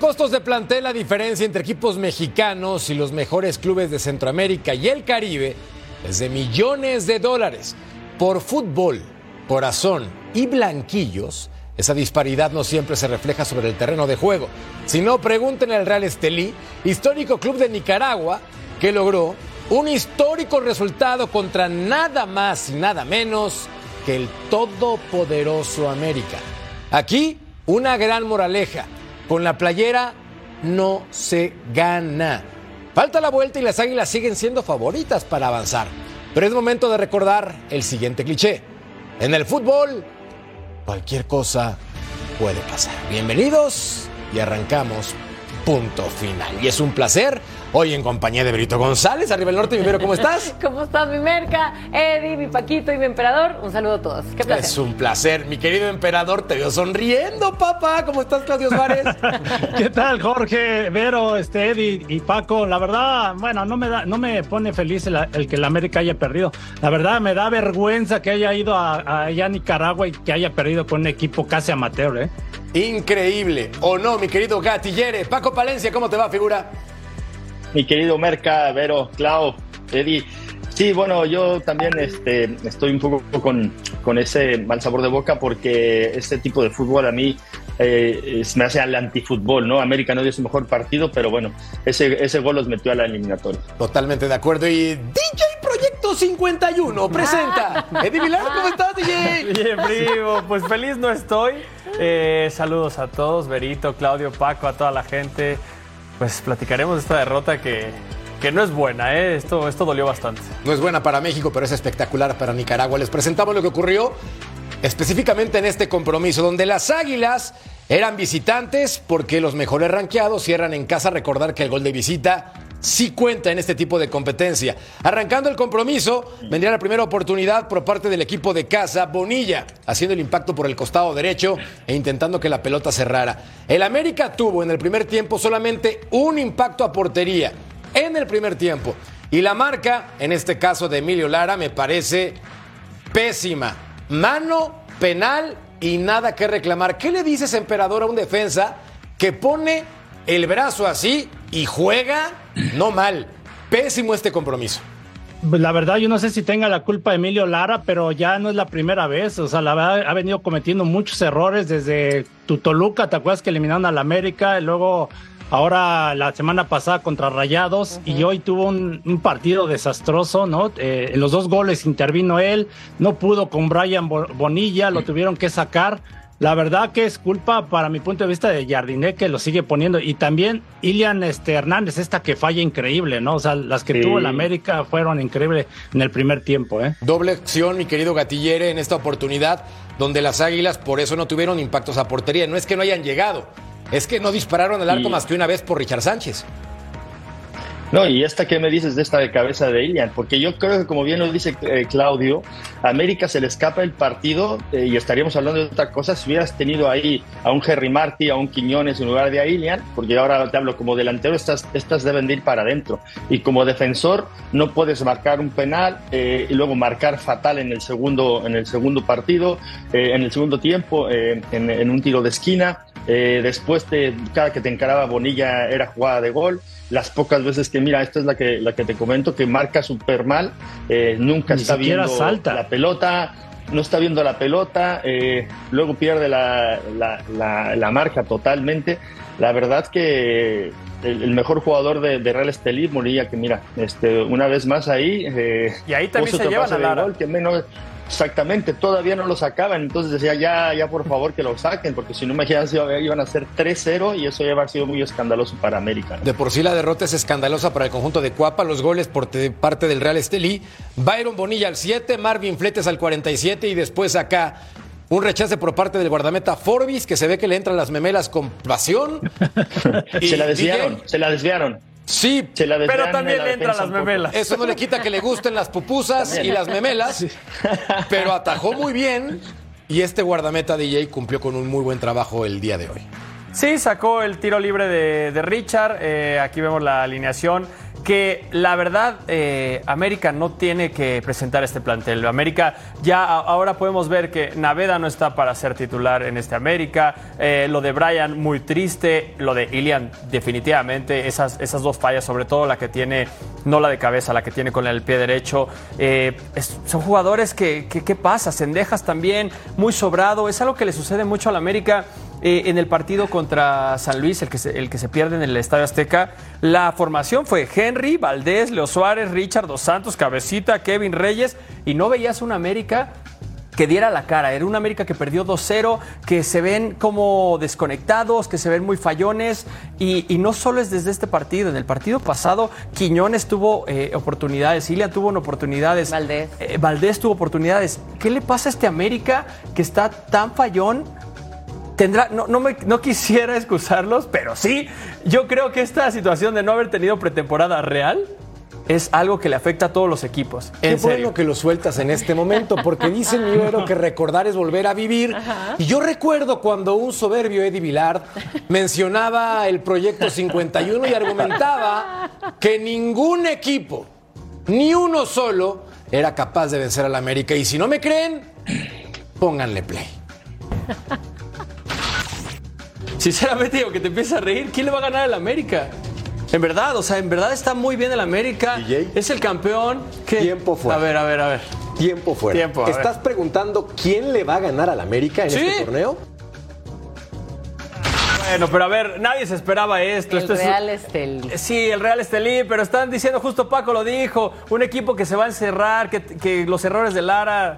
Costos de plantel, la diferencia entre equipos mexicanos y los mejores clubes de Centroamérica y el Caribe es de millones de dólares. Por fútbol, corazón y blanquillos, esa disparidad no siempre se refleja sobre el terreno de juego. Si no, pregunten al Real Estelí, histórico club de Nicaragua, que logró un histórico resultado contra nada más y nada menos que el todopoderoso América. Aquí, una gran moraleja. Con la playera no se gana. Falta la vuelta y las águilas siguen siendo favoritas para avanzar. Pero es momento de recordar el siguiente cliché. En el fútbol, cualquier cosa puede pasar. Bienvenidos y arrancamos punto final. Y es un placer hoy en compañía de Brito González, arriba del norte. Mi Vero, ¿cómo estás? ¿Cómo estás, mi Merca? Eddie, mi Paquito y mi Emperador. Un saludo a todos. Qué placer. Es un placer. Mi querido Emperador, te veo sonriendo, papá. ¿Cómo estás, Claudio Suárez? ¿Qué tal, Jorge, Vero, este, Eddie y Paco? La verdad, bueno, no me, da, no me pone feliz el, el que la América haya perdido. La verdad, me da vergüenza que haya ido a, a allá a Nicaragua y que haya perdido con un equipo casi amateur, ¿eh? Increíble. ¿O no, mi querido Gatillere? Paco Palencia, ¿cómo te va, figura? Mi querido Merca, Vero, Clau, Eddie. Sí, bueno, yo también este, estoy un poco con, con ese mal sabor de boca porque este tipo de fútbol a mí eh, me hace al antifútbol, ¿no? América no dio su mejor partido, pero bueno, ese, ese gol los metió a la eliminatoria. Totalmente de acuerdo. Y DJ Proyecto 51 presenta. Eddie Vilar, ¿cómo estás, DJ? Bien, primo, pues feliz no estoy. Eh, saludos a todos, Berito, Claudio, Paco, a toda la gente. Pues platicaremos de esta derrota que, que no es buena, ¿eh? Esto, esto dolió bastante. No es buena para México, pero es espectacular para Nicaragua. Les presentamos lo que ocurrió específicamente en este compromiso, donde las Águilas eran visitantes porque los mejores ranqueados cierran en casa. Recordar que el gol de visita sí cuenta en este tipo de competencia. Arrancando el compromiso, vendría la primera oportunidad por parte del equipo de casa, Bonilla, haciendo el impacto por el costado derecho e intentando que la pelota cerrara. El América tuvo en el primer tiempo solamente un impacto a portería en el primer tiempo. Y la marca, en este caso de Emilio Lara, me parece pésima. Mano, penal y nada que reclamar. ¿Qué le dices, emperador, a un defensa que pone el brazo así y juega no mal? Pésimo este compromiso. La verdad, yo no sé si tenga la culpa Emilio Lara, pero ya no es la primera vez. O sea, la verdad, ha venido cometiendo muchos errores desde Tutoluca, ¿te acuerdas que eliminaron al América? Y luego, ahora la semana pasada contra Rayados, y hoy tuvo un, un partido desastroso, ¿no? Eh, en los dos goles intervino él, no pudo con Brian Bo- Bonilla, lo tuvieron que sacar. La verdad que es culpa, para mi punto de vista, de Jardiné que lo sigue poniendo. Y también Ilian este, Hernández, esta que falla increíble, ¿no? O sea, las que Sí. tuvo el América fueron increíbles en el primer tiempo, ¿eh? Doble acción, mi querido Gatillere, en esta oportunidad donde las Águilas por eso no tuvieron impactos a portería. No es que no hayan llegado, es que no dispararon al arco más que una vez por Richard Sánchez. No, y esta que me dices de esta de cabeza de Ilian, porque yo creo que como bien lo dice eh, Claudio, América se le escapa el partido eh, y estaríamos hablando de otra cosa si hubieras tenido ahí a un Henry Marty, a un Quiñones en lugar de a Ilian, porque ahora te hablo como delantero, estas, estas deben de ir para adentro. Y como defensor no puedes marcar un penal eh, y luego marcar fatal en el segundo, en el segundo partido, en el segundo tiempo, en, en un tiro de esquina. Después de cada que te encaraba Bonilla era jugada de gol. Las pocas veces que, mira, esta es la que, la que te comento, que marca súper mal, eh, nunca Ni está viendo salta. la pelota, no está viendo la pelota, eh, luego pierde la, la- la- la marca totalmente. La verdad que el, el mejor jugador de, de Real Estelí, Morilla, que mira, este, una vez más ahí. eh, Y ahí también se llevan a Lara. gol, que menos, Exactamente, todavía no lo sacaban, entonces decía ya, ya por favor que lo saquen, porque si no imagínense iban a ser 3-0 y eso ya va a sido muy escandaloso para América. De por sí la derrota es escandalosa para el conjunto de Cuapa, los goles por parte del Real Estelí, Byron Bonilla al 7, Marvin Fletes al 47 y después acá un rechace por parte del guardameta Forbis que se ve que le entran las memelas con pasión. se la desviaron, se la desviaron. Sí, pero también le entran las memelas. Eso no le quita que le gusten las pupusas y las memelas, pero atajó muy bien y este guardameta DJ cumplió con un muy buen trabajo el día de hoy. Sí, sacó el tiro libre de, Richard. Eh, aquí vemos la alineación que la verdad eh, América no tiene que presentar este plantel. América ya ahora podemos ver que Naveda no está para ser titular en este América. Eh, lo de Brian muy triste, lo de Ilian definitivamente, esas, esas dos fallas, sobre todo la que tiene, no la de cabeza, la que tiene con el pie derecho. Eh, son jugadores que, ¿qué pasa? Sendejas también, muy sobrado. Es algo que le sucede mucho al América. En el partido contra San Luis, el que, se, el que se pierde en el Estadio Azteca, la formación fue Henry, Valdés, Leo Suárez, Richard Dos Santos, Cabecita, Kevin Reyes, y no veías una América que diera la cara. Era una América que perdió 2-0, que se ven como desconectados, que se ven muy fallones. Y, no solo es desde este partido. En el partido pasado, Quiñones tuvo eh, oportunidades, Ilia tuvo oportunidades. Valdés. Eh, Valdés tuvo oportunidades. ¿Qué le pasa a este América que está tan fallón? Tendrá, no, no, me, no quisiera excusarlos, pero sí, yo creo que esta situación de no haber tenido pretemporada real es algo que le afecta a todos los equipos. Qué bueno que lo sueltas en este momento, porque dice mi Ibero que recordar es volver a vivir. Y yo recuerdo cuando un soberbio Eddie Villard mencionaba el proyecto 51 y argumentaba que ningún equipo, ni uno solo, era capaz de vencer al América. Y si no me creen, pónganle play. Sinceramente, digo que te empieza a reír. ¿Quién le va a ganar al América? En verdad, o sea, en verdad está muy bien el América. Es el campeón. Tiempo fuera. A ver, a ver, a ver. Tiempo fuera. Tiempo, ¿Estás preguntando quién le va a ganar al América en este torneo? Bueno, pero a ver, nadie se esperaba esto. El Real Estelí. Sí, el Real Estelí, pero están diciendo, justo Paco lo dijo, un equipo que se va a encerrar, que, que los errores de Lara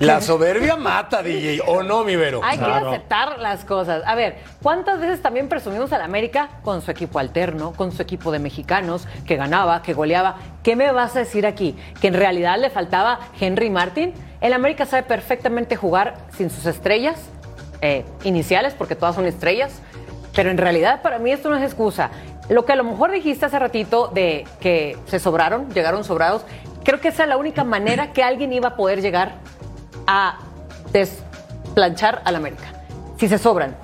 la soberbia mata, DJ, ¿o no, mi Vero? Hay que aceptar las cosas. A ver, ¿cuántas veces también presumimos al América con su equipo alterno, con su equipo de mexicanos, que ganaba, que goleaba? ¿Qué me vas a decir aquí? ¿Que en realidad le faltaba Henry Martin? El América sabe perfectamente jugar sin sus estrellas eh, iniciales, porque todas son estrellas, pero en realidad para mí esto no es excusa. Lo que a lo mejor dijiste hace ratito de que se sobraron, llegaron sobrados, creo que esa es la única manera que alguien iba a poder llegar a desplanchar al América. Si se sobran,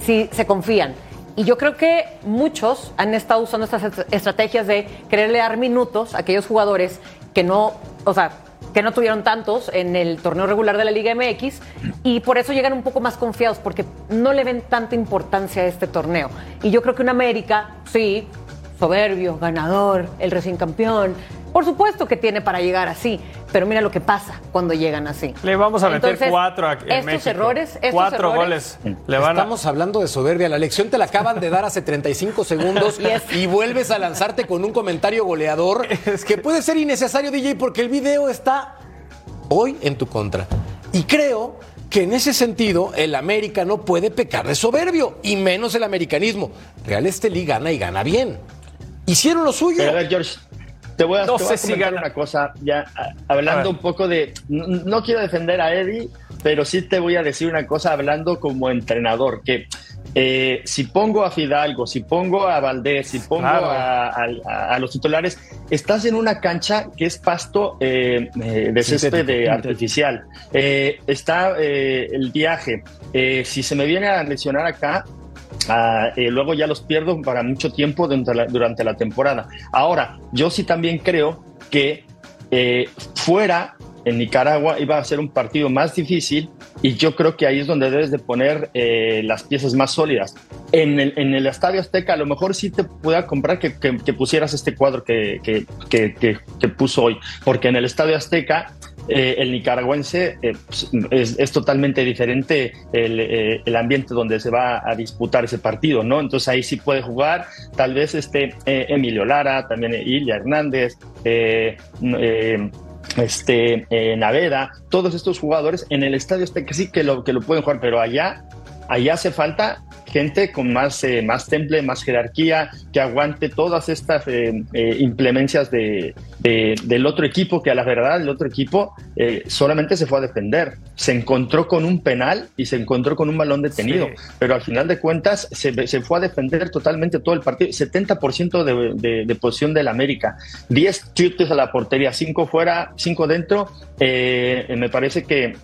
si se confían. Y yo creo que muchos han estado usando estas estrategias de quererle dar minutos a aquellos jugadores que no, o sea, que no tuvieron tantos en el torneo regular de la Liga MX y por eso llegan un poco más confiados porque no le ven tanta importancia a este torneo. Y yo creo que un América, sí, soberbio, ganador, el recién campeón, por supuesto que tiene para llegar así, pero mira lo que pasa cuando llegan así. Le vamos a meter cuatro en estos errores, estos cuatro goles. Le van Estamos hablando de soberbia. La lección te la acaban de dar hace 35 segundos y vuelves a lanzarte con un comentario goleador que puede ser innecesario, DJ, porque el video está hoy en tu contra. Y creo que en ese sentido el América no puede pecar de soberbio, y menos el americanismo. Real Estelí gana y gana bien. Hicieron lo suyo. a ver, George, te voy a, comentar una cosa, ya hablando un poco de. No, quiero defender a Eddie, pero sí te voy a decir una cosa hablando como entrenador, que eh, si pongo a Fidalgo, si pongo a Valdés, si pongo a, los titulares, estás en una cancha que es pasto eh, eh, de césped artificial. está el viaje. si se me viene a lesionar acá, Ah, eh, luego ya los pierdo para mucho tiempo durante la, temporada. Ahora, yo sí también creo que eh, fuera en Nicaragua iba a ser un partido más difícil y yo creo que ahí es donde debes de poner eh, las piezas más sólidas. En el, en Estadio Azteca a lo mejor sí te pueda comprar que, pusieras este cuadro que, que, que, puso hoy, porque en el Estadio Azteca eh, el nicaragüense eh, es, totalmente diferente eh, el, ambiente donde se va a disputar ese partido, ¿no? Entonces ahí sí puede jugar, tal vez este Emilio Lara, también Ilia Hernández, este, Naveda, todos estos jugadores en el estadio este que sí que lo, que lo pueden jugar, pero allá, allá hace falta gente con más, eh, más temple, más jerarquía, que aguante todas estas eh, eh, implemencias de, del otro equipo, que a la verdad el otro equipo solamente se fue a defender. Se encontró con un penal y se encontró con un balón detenido, pero al final de cuentas se, se, fue a defender totalmente todo el partido. 70% de, de, de posición del América, 10 chutes a la portería, 5 fuera, 5 dentro. me parece que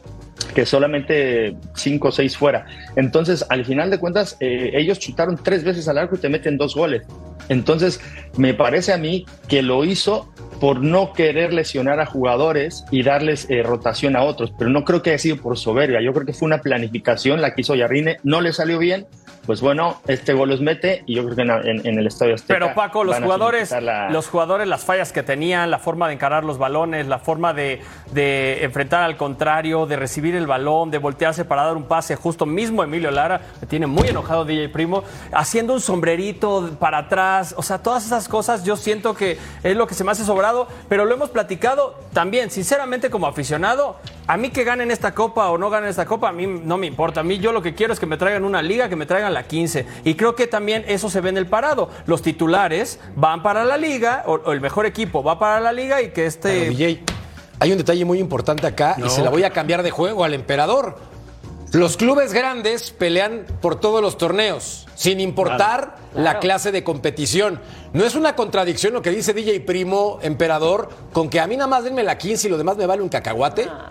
que solamente cinco o seis fuera. Entonces, al final de cuentas, eh, ellos chutaron tres veces al arco y te meten dos goles. Entonces, me parece a mí que lo hizo por no querer lesionar a jugadores y darles eh, rotación a otros, pero no creo que haya sido por soberbia. Yo creo que fue una planificación la que hizo Yarrine, no le salió bien, pues bueno, este gol los mete y yo creo que en, el estadio Azteca. Pero Paco, los jugadores, los jugadores, las fallas que tenían, la forma de encarar los balones, la forma de, enfrentar al contrario, de recibir el balón, de voltearse para dar un pase, justo mismo Emilio Lara, me tiene muy enojado DJ Primo, haciendo un sombrerito para atrás, o sea, todas esas cosas yo siento que es lo que se me hace sobrado, pero lo hemos platicado también, sinceramente como aficionado, a mí que ganen esta copa o no ganen esta copa, a mí no me importa, a mí yo lo que quiero es que me traigan una liga, que me traigan la 15. Y creo que también eso se ve en el parado. Los titulares van para la liga, o, el mejor equipo va para la liga y que este... DJ, hay un detalle muy importante acá y se la voy a cambiar de juego al emperador. Los clubes grandes pelean por todos los torneos, sin importar la clase de competición. No es una contradicción lo que dice DJ Primo, emperador, con que a mí nada más denme la 15 y lo demás me vale un cacahuate. Ah.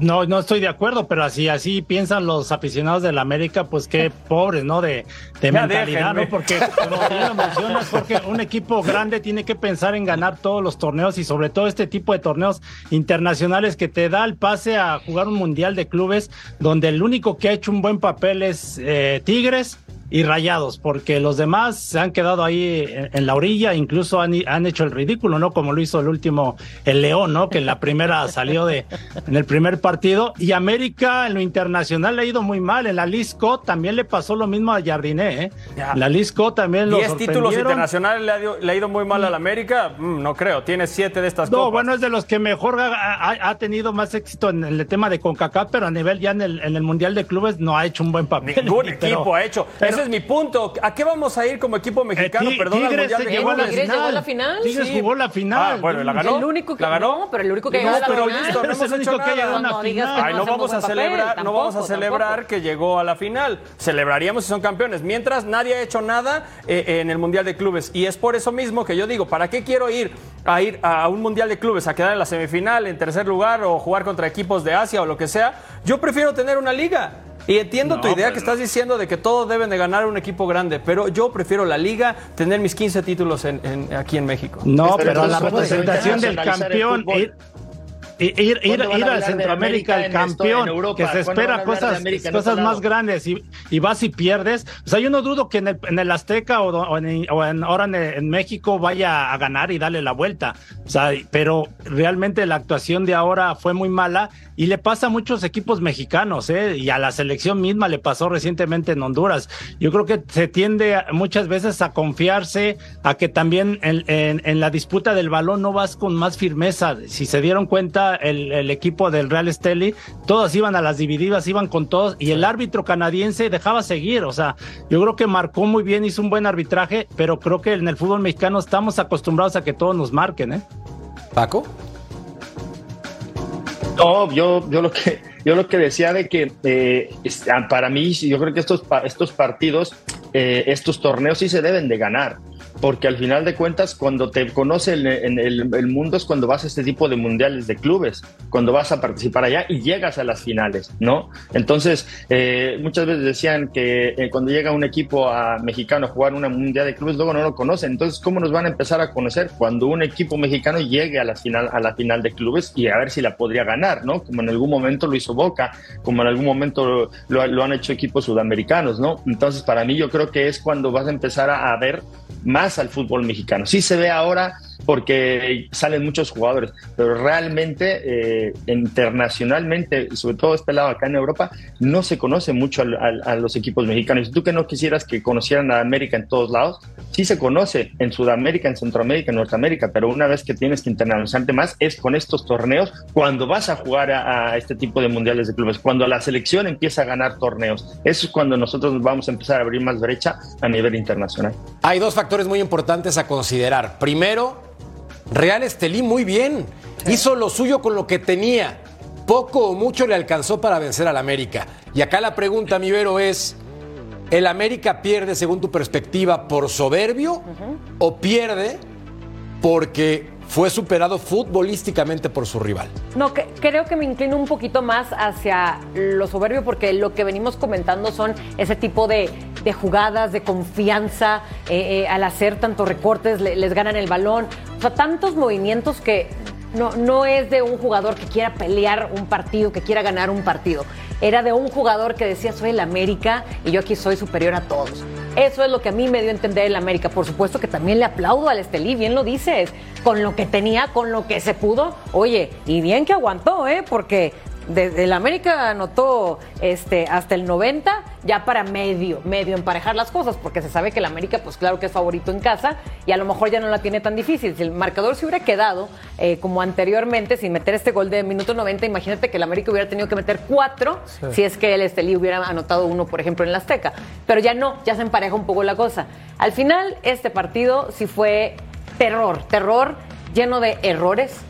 No, no estoy de acuerdo, pero así, así piensan los aficionados del América, pues qué pobres, ¿no? De, de mentalidad, ¿no? Porque, como lo mencionas, porque un equipo grande tiene que pensar en ganar todos los torneos y sobre todo este tipo de torneos internacionales que te da el pase a jugar un mundial de clubes donde el único que ha hecho un buen papel es eh, Tigres y Rayados, porque los demás se han quedado ahí en, la orilla, incluso han, han, hecho el ridículo, ¿no? Como lo hizo el último, el León, ¿no? Que en la primera salió de, en el primer partido. Y América en lo internacional le ha ido muy mal. En la Lisco también le pasó lo mismo a Jardiné, ¿eh? La Lisco también lo ¿Diez títulos internacionales le ha, ido, muy mal a la América? Mm, no creo, tiene siete de estas No, bueno, es de los que mejor ha, tenido más éxito en el tema de CONCACAF, pero a nivel ya en el, en el Mundial de Clubes no ha hecho un buen papel. Ningún equipo ha hecho es mi punto. ¿A qué vamos a ir como equipo mexicano? Eh, Perdón, Tigres al llegó, la final. la final. Tigres jugó la final. Ah, bueno, ¿la ganó? El único que, ¿La ganó? No, pero el único que no, llegó pero listo, no hemos hecho nada. No, Ay, no, vamos a celebrar, no vamos a celebrar que llegó a la final. Celebraríamos si son campeones. Mientras nadie ha hecho nada eh, en el Mundial de Clubes. Y es por eso mismo que yo digo, ¿para qué quiero ir a ir a un Mundial de Clubes, a quedar en la semifinal, en tercer lugar o jugar contra equipos de Asia o lo que sea? Yo prefiero tener una liga. Y entiendo tu idea que estás diciendo de que todos deben de ganar un equipo grande, pero yo prefiero la liga, tener mis 15 títulos en, aquí en México. No, pero, la representación del campeón ir, ir, a Centroamérica el campeón, que se espera cosas, cosas más grandes y, y, vas y pierdes. O sea, yo no dudo que en el, en el Azteca o, en, o en, ahora en, México vaya a ganar y darle la vuelta. O sea, pero realmente la actuación de ahora fue muy mala y le pasa a muchos equipos mexicanos, ¿eh? y a la selección misma le pasó recientemente en Honduras. Yo creo que se tiende muchas veces a confiarse, a que también en, en la disputa del balón no vas con más firmeza. Si se dieron cuenta, el, equipo del Real Esteli, todos iban a las divididas, iban con todos, y el árbitro canadiense dejaba seguir. O sea, yo creo que marcó muy bien, hizo un buen arbitraje, pero creo que en el fútbol mexicano estamos acostumbrados a que todos nos marquen, ¿eh? Paco. No, yo, yo lo que yo lo que decía de que eh, ah, para mí, yo creo que estos, estos partidos, eh, estos torneos sí se deben de ganar porque al final de cuentas, cuando te conoce en el, mundo es cuando vas a este tipo de mundiales de clubes, cuando vas a participar allá y llegas a las finales, ¿no? Entonces, eh, muchas veces decían que eh, cuando llega un equipo mexicano a jugar una mundial de clubes, luego no lo conocen. Entonces, ¿cómo nos van a empezar a conocer cuando un equipo mexicano llegue a la final, a la final de clubes y a ver si la podría ganar, ¿no? Como en algún momento lo hizo Boca, como en algún momento lo, lo han hecho equipos sudamericanos, ¿no? Entonces, para mí, yo creo que es cuando vas a empezar a ver más al fútbol mexicano. Sí se ve ahora porque salen muchos jugadores, pero realmente eh, internacionalmente, sobre todo este lado acá en Europa, no se conoce mucho a, los equipos mexicanos. Tú que no quisieras que conocieran a América en todos lados, sí se conoce en Sudamérica, en Centroamérica, en Norteamérica, pero una vez que tienes que internacionalizarte más es con estos torneos cuando vas a jugar a, este tipo de mundiales de clubes, cuando la selección empieza a ganar torneos. Eso es cuando nosotros vamos a empezar a abrir más brecha a nivel internacional. Hay dos factores muy importantes a considerar. Primero, Real Estelí muy bien. Hizo lo suyo con lo que tenía. Poco o mucho le alcanzó para vencer al América. Y acá la pregunta, mi Vero, es: ¿el América pierde, según tu perspectiva, por soberbio o pierde porque fue superado futbolísticamente por su rival. No, creo que me inclino un poquito más hacia lo soberbio porque lo que venimos comentando son ese tipo de, jugadas, de confianza, eh, eh, al hacer tantos recortes les ganan el balón, o sea, tantos movimientos que no, no es de un jugador que quiera pelear un partido, que quiera ganar un partido. Era de un jugador que decía soy el América y yo aquí soy superior a todos. Eso es lo que a mí me dio a entender el América. Por supuesto que también le aplaudo al Estelí, bien lo dices, con lo que tenía, con lo que se pudo. Oye, y bien que aguantó, ¿eh? Porque desde el América anotó este, hasta el 90, ya para medio, medio emparejar las cosas, porque se sabe que el América, pues claro que es favorito en casa y a lo mejor ya no la tiene tan difícil. Si el marcador se hubiera quedado eh, como anteriormente, sin meter este gol de minuto 90, imagínate que el América hubiera tenido que meter cuatro si es que el Estelí hubiera anotado uno, por ejemplo, en la Azteca. Pero ya no, ya se empareja un poco la cosa. Al final, este partido sí fue terror, terror lleno de errores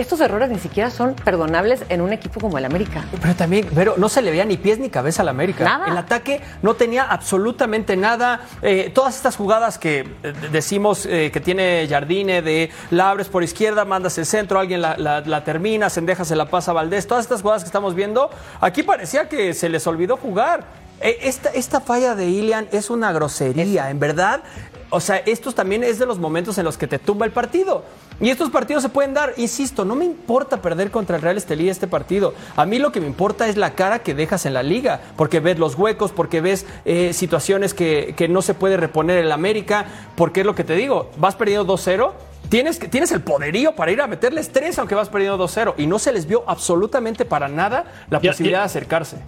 estos errores ni siquiera son perdonables en un equipo como el América. Pero también, pero no se le veía ni pies ni cabeza al América. Nada. El ataque no tenía absolutamente nada. Eh, todas estas jugadas que eh, decimos eh, que tiene Jardine de la abres por izquierda, mandas el centro, alguien la, la, termina, Sendeja se la pasa a Valdés. Todas estas jugadas que estamos viendo, aquí parecía que se les olvidó jugar. Esta, esta falla de Ilian es una grosería, en verdad. O sea, estos también es de los momentos en los que te tumba el partido. Y estos partidos se pueden dar, insisto, no me importa perder contra el Real Estelí este partido. A mí lo que me importa es la cara que dejas en la liga, porque ves los huecos, porque ves eh, situaciones que, no se puede reponer en la América, porque es lo que te digo, vas perdiendo 2-0. Tienes, tienes el poderío para ir a meterles tres aunque vas perdiendo 2-0 y no se les vio absolutamente para nada la posibilidad de acercarse.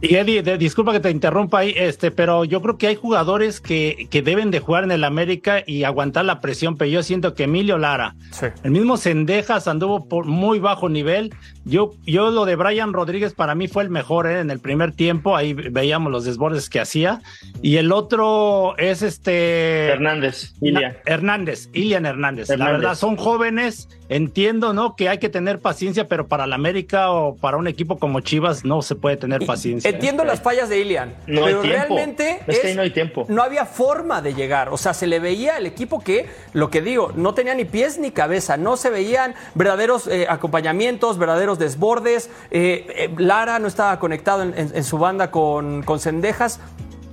Y Eddie, disculpa que te interrumpa ahí, este, pero yo creo que hay jugadores que, que, deben de jugar en el América y aguantar la presión, pero yo siento que Emilio Lara, el mismo Sendejas anduvo por muy bajo nivel. Yo, yo lo de Brian Rodríguez para mí fue el mejor ¿eh? en el primer tiempo, ahí veíamos los desbordes que hacía. Y el otro es este... Hernández, Ilian. Hernández, Ilian Hernández. La verdad, son jóvenes, entiendo, ¿no? Que hay que tener paciencia, pero para el América o para un equipo como Chivas no se puede tener paciencia. Entiendo las fallas de Ilian, pero realmente no, hay tiempo. no había forma de llegar. O sea, se le veía al equipo que, lo que digo, no tenía ni pies ni cabeza, no se veían verdaderos eh, acompañamientos, verdaderos desbordes. Eh, eh, Lara no estaba conectado en, su banda con, con Cendejas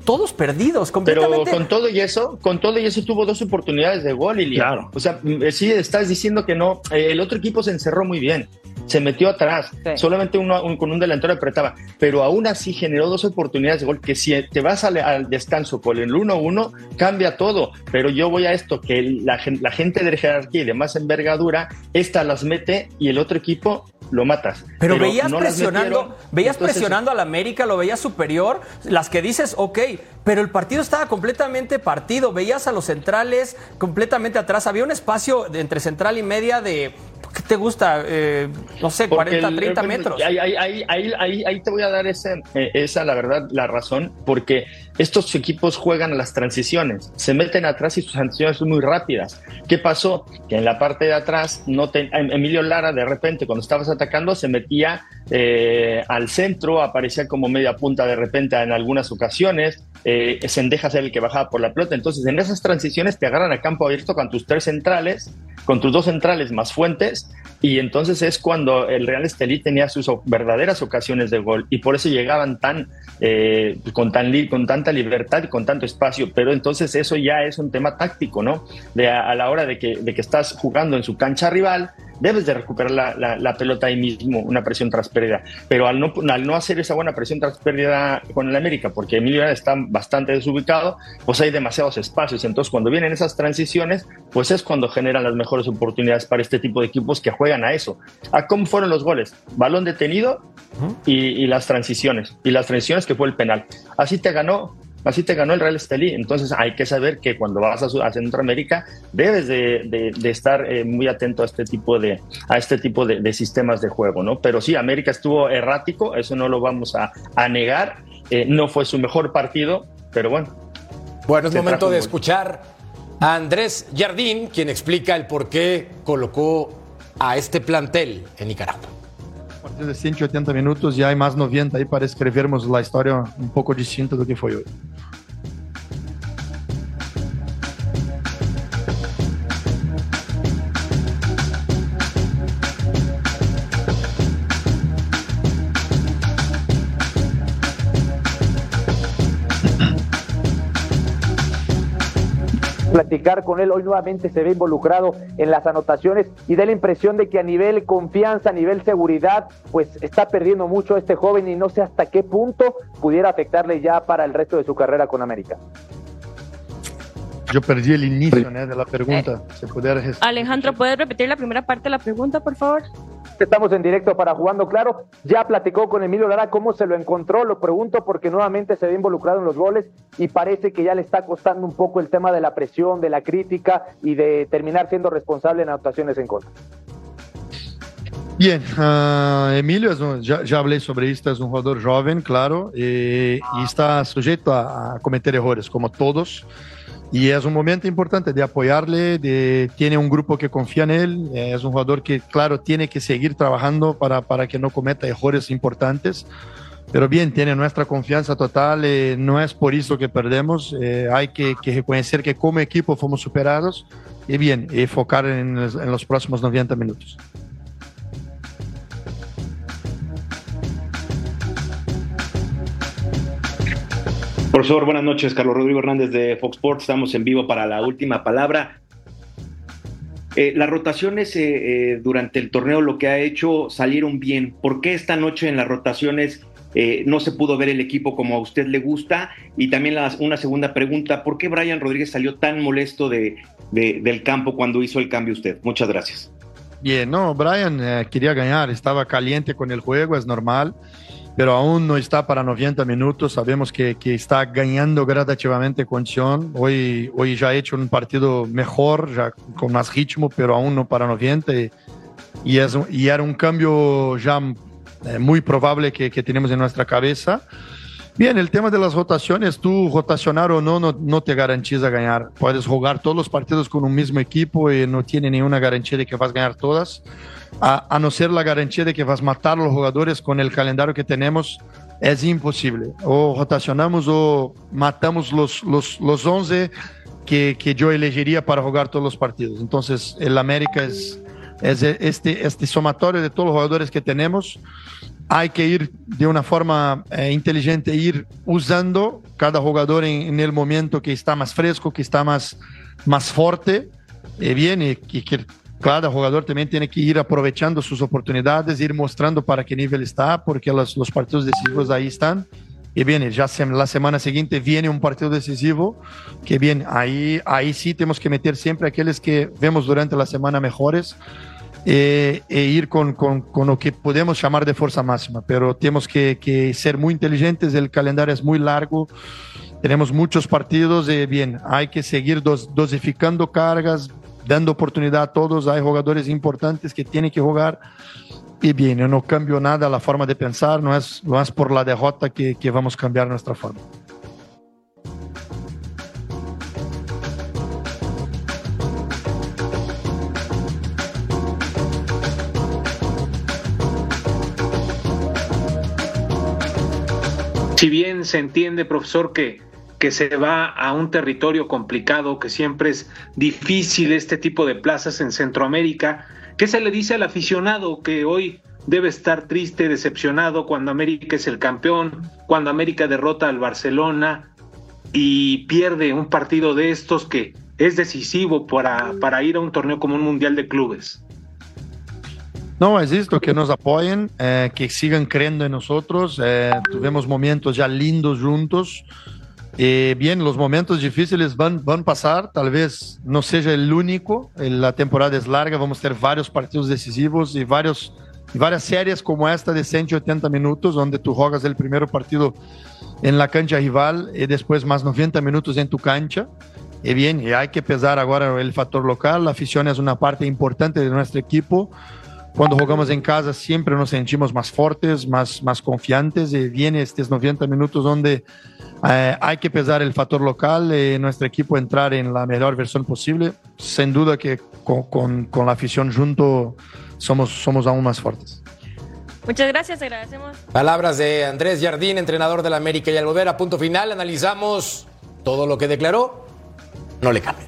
todos perdidos, completamente. Pero con todo y eso, con todo y eso tuvo dos oportunidades de gol, Ilian. Claro. O sea, sí estás diciendo que no, el otro equipo se encerró muy bien se metió atrás, solamente uno, con un delantero apretaba, pero aún así generó dos oportunidades de gol que si te vas al, descanso con el 1-1 cambia todo, pero yo voy a esto, que la, la gente de jerarquía y de más envergadura, esta las mete y el otro equipo lo matas. Pero, veías presionando, veías presionando al América, lo veías superior, las que dices, ok, pero el partido estaba completamente partido, veías a los centrales completamente atrás, había un espacio entre central y media de ¿qué te gusta? Eh, no sé, 40, 30 metros. Ahí, ahí, ahí, ahí, te voy a dar ese, eh, esa, la verdad, la razón, porque estos equipos juegan a las transiciones, se meten atrás y sus transiciones son muy rápidas. ¿Qué pasó? Que en la parte de atrás, no em, Emilio Lara, de repente, cuando estabas atacando, se metía eh, al centro, aparecía como media punta de repente en algunas ocasiones, eh, Sendeja ser el que bajaba por la pelota. Entonces, en esas transiciones te agarran a campo abierto con tus tres centrales, con tus dos centrales más fuentes, y entonces es cuando el Real Estelí tenía sus verdaderas ocasiones de gol, y por eso llegaban tan, eh, con, tan con tanta libertad y con tanto espacio. Pero entonces eso ya es un tema táctico, ¿no? De a, la hora de que, de que estás jugando en su cancha rival, debes de recuperar la, la, pelota ahí mismo, una presión tras pérdida. Pero al no, al no hacer esa buena presión tras pérdida con el América, porque Emilio está bastante desubicado, pues hay demasiados espacios. Entonces, cuando vienen esas transiciones, pues es cuando generan las mejores oportunidades para este tipo de equipos que juegan a eso. ¿A cómo fueron los goles? Balón detenido y, y las transiciones. Y las transiciones que fue el penal. Así te ganó así te ganó el Real Estelí. Entonces hay que saber que cuando vas a, Centroamérica debes de, estar eh, muy atento a este tipo de, a este tipo de, sistemas de juego, ¿no? Pero sí, América estuvo errático, eso no lo vamos a, negar. Eh, no fue su mejor partido, pero bueno. Bueno, es momento de escuchar a Andrés Jardín, quien explica el por qué colocó a este plantel en Nicaragua. Partido de 180 minutos, ya hay más 90 ahí para escribirnos la historia un poco distinta de lo que fue hoy. Platicar con él. Hoy nuevamente se ve involucrado en las anotaciones y da la impresión de que a nivel confianza, a nivel seguridad, pues está perdiendo mucho este joven y no sé hasta qué punto pudiera afectarle ya para el resto de su carrera con América. Yo perdí el inicio de la pregunta. Eh, Alejandro, ¿puedes repetir la primera parte de la pregunta, por favor? Estamos en directo para Jugando Claro. Ya platicó con Emilio Lara cómo se lo encontró. Lo pregunto porque nuevamente se ve involucrado en los goles y parece que ya le está costando un poco el tema de la presión, de la crítica y de terminar siendo responsable en anotaciones en contra. Bien, uh, Emilio, ya, ya, hablé sobre esto, es un jugador joven, claro, y, y está sujeto a, a cometer errores, como todos. Y es un momento importante de apoyarle, de, tiene un grupo que confía en él, es un jugador que, claro, tiene que seguir trabajando para, para que no cometa errores importantes. Pero bien, tiene nuestra confianza total, eh, no es por eso que perdemos, eh, hay que, que, reconocer que como equipo fomos superados y bien, enfocar en, en los próximos 90 minutos. Profesor, buenas noches. Carlos Rodrigo Hernández de Fox Sports. Estamos en vivo para la última palabra. Eh, las rotaciones eh, eh, durante el torneo lo que ha hecho salieron bien. ¿Por qué esta noche en las rotaciones no se pudo ver el equipo como a usted le gusta? Y también una segunda pregunta, ¿por qué Brian Rodríguez salió tan molesto de, del campo cuando hizo el cambio usted? Muchas gracias. Bien, no, Brian quería ganar, estaba caliente con el juego, es normal pero aún no está para 90 minutos. Sabemos que, que está ganando gradativamente condición. Hoy, hoy ya ha hecho un partido mejor, ya con más ritmo, pero aún no para 90. Y, y, es, y era un cambio ya eh, muy probable que, que, tenemos en nuestra cabeza. Bien, el tema de las rotaciones, tú rotacionar o no, no, no te garantiza ganar. Puedes jugar todos los partidos con un mismo equipo y no tiene ninguna garantía de que vas a ganar todas a, no ser la garantía de que vas a matar a los jugadores con el calendario que tenemos, es imposible. O rotacionamos o matamos los, los, los 11 que, que yo elegiría para jugar todos los partidos. Entonces, el América es, es este, este somatorio de todos los jugadores que tenemos. Hay que ir de una forma eh, inteligente, ir usando cada jugador en, el momento que está más fresco, que está más, más fuerte. Eh, bien, y que cada jugador también tiene que ir aprovechando sus oportunidades, ir mostrando para qué nivel está, porque los, los partidos decisivos ahí están. Y bien, ya la semana siguiente viene un partido decisivo, que bien, ahí, ahí sí tenemos que meter siempre aquellos que vemos durante la semana mejores eh, e ir con, con, con, lo que podemos llamar de fuerza máxima, pero tenemos que, que, ser muy inteligentes, el calendario es muy largo, tenemos muchos partidos y bien, hay que seguir dos, dosificando cargas, dando oportunidad a todos. Hay jugadores importantes que tienen que jugar. Y bien, yo no cambio nada la forma de pensar, no es, no es por la derrota que, que vamos a cambiar nuestra forma. Si bien se entiende, profesor, que que se va a un territorio complicado, que siempre es difícil este tipo de plazas en Centroamérica. ¿Qué se le dice al aficionado que hoy debe estar triste, decepcionado cuando América es el campeón, cuando América derrota al Barcelona y pierde un partido de estos que es decisivo para, para ir a un torneo como un Mundial de Clubes? No, es esto, que nos apoyen, eh, que sigan creyendo en nosotros. Eh, tuvimos momentos ya lindos juntos. Eh, bien, los momentos difíciles van, van a pasar, tal vez no sea el único, la temporada es larga, vamos a tener varios partidos decisivos y varios varias series como esta de 180 minutos, donde tú juegas el primer partido en la cancha rival y después más 90 minutos en tu cancha. Y bien, y hay que pesar ahora el factor local. La afición es una parte importante de nuestro equipo. Cuando jugamos en casa siempre nos sentimos más fuertes, más, más confiantes y viene estos 90 minutos donde eh, hay que pesar el factor local y nuestro equipo entrar en la mejor versión posible. Sin duda que con, con, con la afición junto somos, somos aún más fuertes. Muchas gracias, agradecemos. Palabras de Andrés Jardín, entrenador del América. Y al volver a punto final, analizamos todo lo que declaró. No le cambie.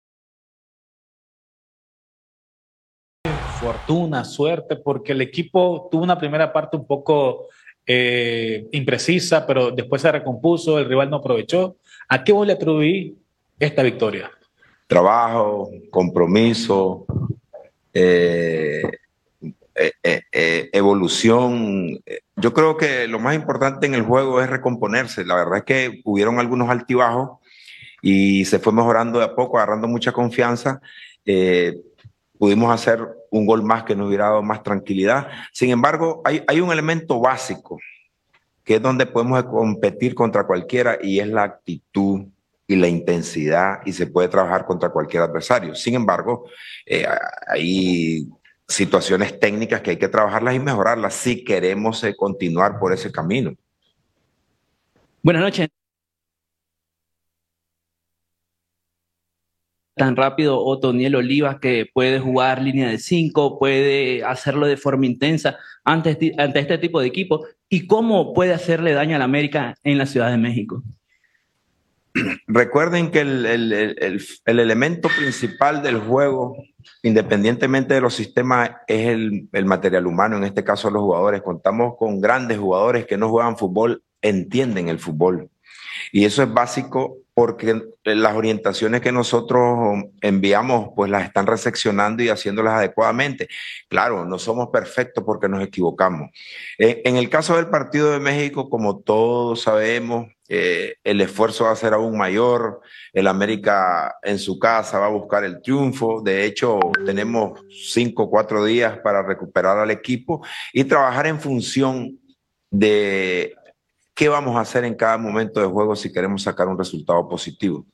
Fortuna, suerte, porque el equipo tuvo una primera parte un poco eh, imprecisa, pero después se recompuso, el rival no aprovechó. ¿A qué vos le atribuí esta victoria? Trabajo, compromiso, eh, eh, evolución. Yo creo que lo más importante en el juego es recomponerse. La verdad es que hubieron algunos altibajos y se fue mejorando de a poco, agarrando mucha confianza. Pudimos hacer un gol más que nos hubiera dado más tranquilidad. Sin embargo, hay, hay un elemento básico que es donde podemos competir contra cualquiera y es la actitud y la intensidad y se puede trabajar contra cualquier adversario. Sin embargo, eh, hay situaciones técnicas que hay que trabajarlas y mejorarlas si queremos eh, continuar por ese camino. Buenas noches. Tan rápido Otoniel Olivas que puede jugar línea de 5, puede hacerlo de forma intensa ante, este tipo de equipo y cómo puede hacerle daño a la América en la Ciudad de México. Recuerden que el, elemento principal del juego, independientemente de los sistemas, es el, material humano, en este caso los jugadores. Contamos con grandes jugadores que no juegan fútbol, entienden el fútbol. Y eso es básico porque las orientaciones que nosotros enviamos, pues las están recepcionando y haciéndolas adecuadamente. Claro, no somos perfectos porque nos equivocamos. En el caso del partido de México, como todos sabemos, eh, el esfuerzo va a ser aún mayor. El América en su casa va a buscar el triunfo. De hecho, tenemos cinco o cuatro días para recuperar al equipo y trabajar en función de qué vamos a hacer en cada momento de juego si queremos sacar un resultado positivo.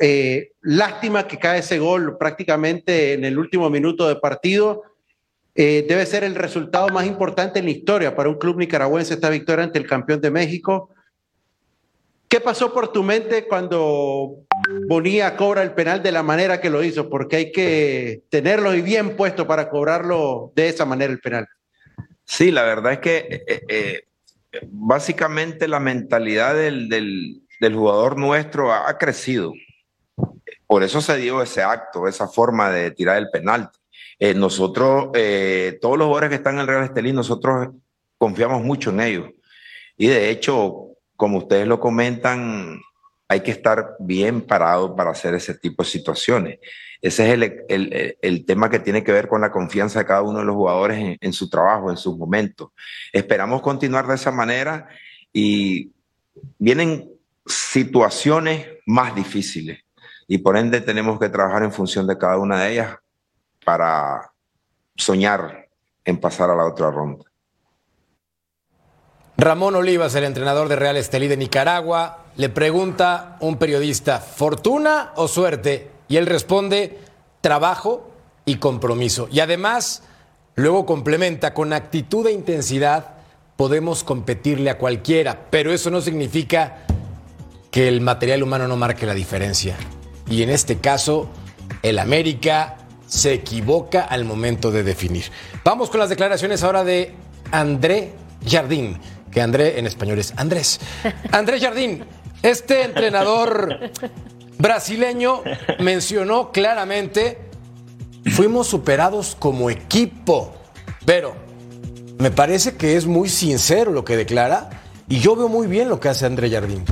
Eh, lástima que cae ese gol prácticamente en el último minuto de partido eh, debe ser el resultado más importante en la historia para un club nicaragüense esta victoria ante el campeón de México. ¿Qué pasó por tu mente cuando Bonilla cobra el penal de la manera que lo hizo? Porque hay que tenerlo y bien puesto para cobrarlo de esa manera el penal. Sí, la verdad es que eh, eh, básicamente la mentalidad del, del, del jugador nuestro ha, ha crecido. Por eso se dio ese acto, esa forma de tirar el penal. Eh, nosotros, eh, todos los jugadores que están en el Real Estelí, nosotros confiamos mucho en ellos. Y de hecho, como ustedes lo comentan, hay que estar bien parado para hacer ese tipo de situaciones. Ese es el, el, el, tema que tiene que ver con la confianza de cada uno de los jugadores en, en su trabajo, en sus momentos. Esperamos continuar de esa manera y vienen situaciones más difíciles y por ende tenemos que trabajar en función de cada una de ellas para soñar en pasar a la otra ronda. Ramón Olivas, el entrenador de Real Estelí de Nicaragua, le pregunta un periodista, ¿fortuna o suerte? Y él responde, trabajo y compromiso. Y además, luego complementa, con actitud e intensidad podemos competirle a cualquiera, pero eso no significa que el material humano no marque la diferencia. Y en este caso, el América se equivoca al momento de definir. Vamos con las declaraciones ahora de André Jardín, que André en español es Andrés. André Jardín, este entrenador brasileño mencionó claramente, fuimos superados como equipo. Pero me parece que es muy sincero lo que declara y yo veo muy bien lo que hace André Jardín.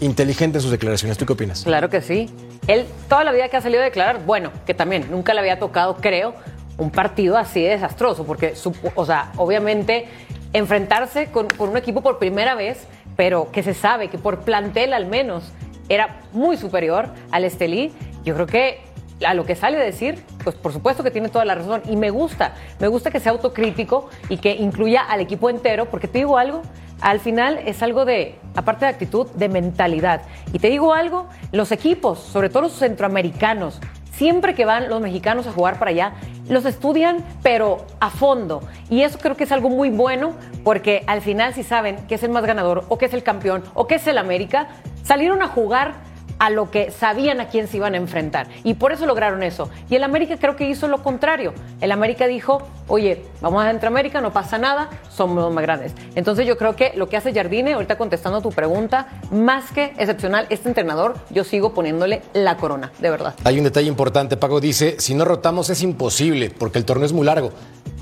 Inteligente en sus declaraciones. ¿Tú qué opinas? Claro que sí. Él toda la vida que ha salido a declarar, bueno, que también nunca le había tocado, creo, un partido así de desastroso, porque, o sea, obviamente enfrentarse con, con un equipo por primera vez, pero que se sabe que por plantel al menos era muy superior al Estelí, yo creo que a lo que sale a decir, pues por supuesto que tiene toda la razón. Y me gusta, me gusta que sea autocrítico y que incluya al equipo entero, porque te digo algo, al final es algo de, aparte de actitud, de mentalidad. Y te digo algo, los equipos, sobre todo los centroamericanos, siempre que van los mexicanos a jugar para allá, los estudian, pero a fondo. Y eso creo que es algo muy bueno, porque al final si saben que es el más ganador, o que es el campeón, o que es el América, salieron a jugar a lo que sabían a quién se iban a enfrentar. Y por eso lograron eso. Y el América creo que hizo lo contrario. El América dijo, oye, vamos a América, no pasa nada, somos más grandes. Entonces yo creo que lo que hace Jardine, ahorita contestando tu pregunta, más que excepcional, este entrenador, yo sigo poniéndole la corona, de verdad. Hay un detalle importante, Paco dice, si no rotamos es imposible, porque el torneo es muy largo.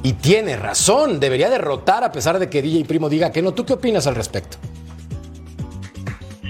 Y tiene razón, debería derrotar a pesar de que DJ Primo diga que no. ¿Tú qué opinas al respecto?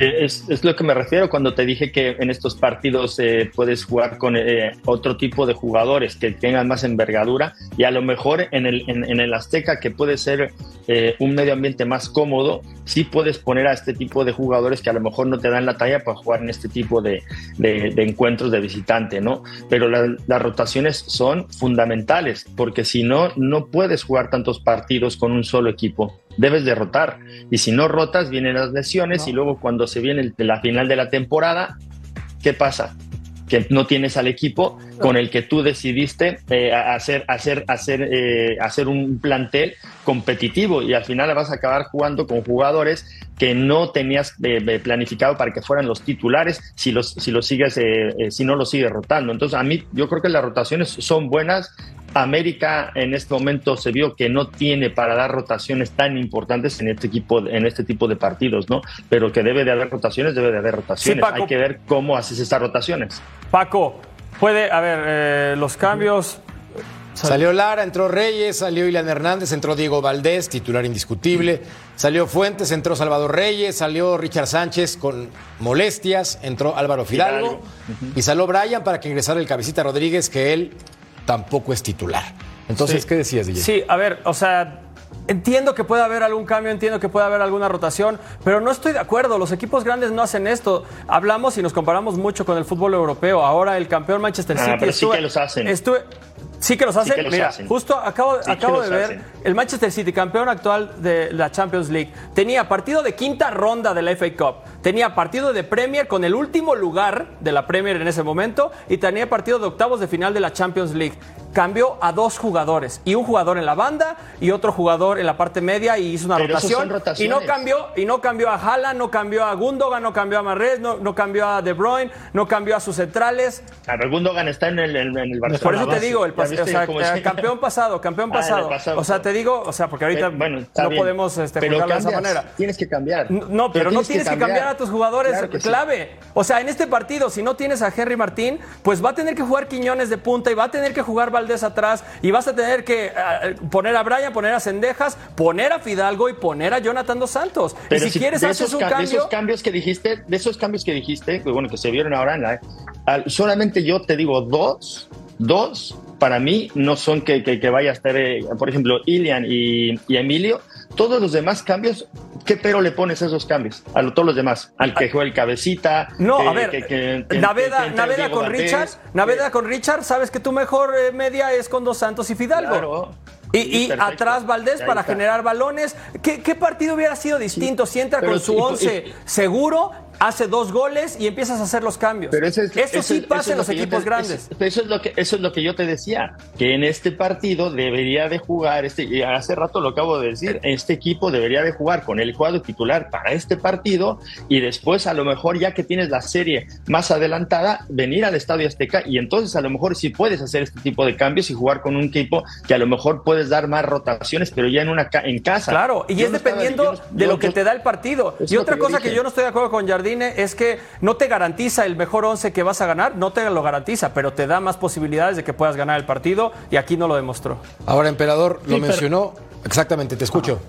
Eh, es, lo que me refiero cuando te dije que en estos partidos eh, puedes jugar con eh, otro tipo de jugadores que tengan más envergadura y a lo mejor en el, en, el Azteca, que puede ser eh, un medio ambiente más cómodo, sí puedes poner a este tipo de jugadores que a lo mejor no te dan la talla para jugar en este tipo de, de, encuentros de visitante, ¿no? Pero la, las rotaciones son fundamentales porque si no, no puedes jugar tantos partidos con un solo equipo debes de rotar. Y si no rotas, vienen las lesiones no. y luego cuando se viene el, la final de la temporada, ¿qué pasa? Que no tienes al equipo con el que tú decidiste eh, hacer, hacer, hacer, eh, hacer un plantel competitivo y al final vas a acabar jugando con jugadores que no tenías eh, planificado para que fueran los titulares si los, si los sigues, si no los sigues rotando. Entonces, a mí, yo creo que las rotaciones son buenas. América en este momento se vio que no tiene para dar rotaciones tan importantes en este equipo, en este tipo de partidos, ¿no? Pero que debe de haber rotaciones, debe de haber rotaciones. Sí, Hay que ver cómo haces estas rotaciones. Paco, puede, a ver, eh, los cambios. Salió Lara, entró Reyes, salió Ilan Hernández, entró Diego Valdés, titular indiscutible. Salió Fuentes, entró Salvador Reyes, salió Richard Sánchez con molestias, entró Álvaro Fidalgo, Fidalgo. Uh -huh. y salió Brian para que ingresara el cabecita Rodríguez, que él tampoco es titular. Entonces, sí. ¿qué decías, DJ? Sí, a ver, o sea, Entiendo que puede haber algún cambio, entiendo que puede haber alguna rotación, pero no estoy de acuerdo. Los equipos grandes no hacen esto. Hablamos y nos comparamos mucho con el fútbol europeo. Ahora el campeón Manchester City. Ah, pero estuve, sí que los hacen. Estuve, Sí que los hacen. Sí que los Mira, hacen. justo acabo, Sí acabo de ver hacen. el Manchester City, campeón actual de la Champions League. Tenía partido de quinta ronda de la FA Cup. Tenía partido de Premier con el último lugar de la Premier en ese momento. Y tenía partido de octavos de final de la Champions League. Cambió a dos jugadores. Y un jugador en la banda y otro jugador en la parte media. Y hizo una Pero rotación. Y no cambió, y no cambió a Haaland, no cambió a Gundogan, no cambió a Marrez, no, no cambió a De Bruyne, no cambió a sus centrales. Claro, Gundogan está en el, en el Barcelona. Por eso te digo, el ¿Ya pas- viste o sea, campeón pasado, campeón Ah, pasado. O sea, te digo, o sea, porque ahorita Eh, bueno, no bien. podemos este, Pero de esa manera. Tienes que cambiar. No, pero, no tienes que cambiar. a tus jugadores Claro que sí. clave. O sea, en este partido, si no tienes a Henry Martín, pues va a tener que jugar Quiñones de punta y va a tener que jugar Valdés atrás y vas a tener que eh, poner a Brian, poner a Cendejas, poner a Fidalgo y poner a Jonathan Dos Santos. Pero y si, quieres haces esos, un ca- de cambio. esos cambios que dijiste, de esos cambios que dijiste, que bueno, que se vieron ahora en la, solamente yo te digo dos, dos para mí no son que, que, que vaya a estar, eh, por ejemplo, Ilian y, y Emilio. Todos los demás cambios, ¿qué pero le pones a esos cambios? A lo- todos los demás, al que juega el cabecita. No, que- a ver, que- Naveda, Naveda con Richard, Naveda con Richard, sabes que tu mejor eh, media es con Dos Santos y Fidalgo. Claro. Y, y atrás Valdés para generar balones. ¿Qué, qué partido hubiera sido distinto si entra pero con su y- 11 seguro hace dos goles y empiezas a hacer los cambios. Pero ese es- eso- sí eso pasa en lo los equipos te- grandes. Eso, eso es lo que, eso es lo que yo te decía, que en este partido debería de jugar, este, y hace rato lo acabo de decir, este equipo debería de jugar con el cuadro titular para este partido y después a lo mejor ya que tienes la serie más adelantada, venir al Estadio Azteca y entonces a lo mejor sí puedes hacer este tipo de cambios y jugar con un equipo que a lo mejor puedes dar más rotaciones, pero ya en una en casa. Claro, y Yo es no dependiendo no- de yo- lo que te da el partido. Y otra que cosa que yo no estoy de acuerdo con Jardine es que no te garantiza el mejor once que vas a ganar, no te lo garantiza, pero te da más posibilidades de que puedas ganar el partido y aquí no lo demostró. Ahora, emperador, lo Sí, pero- mencionó. Exactamente, te escucho.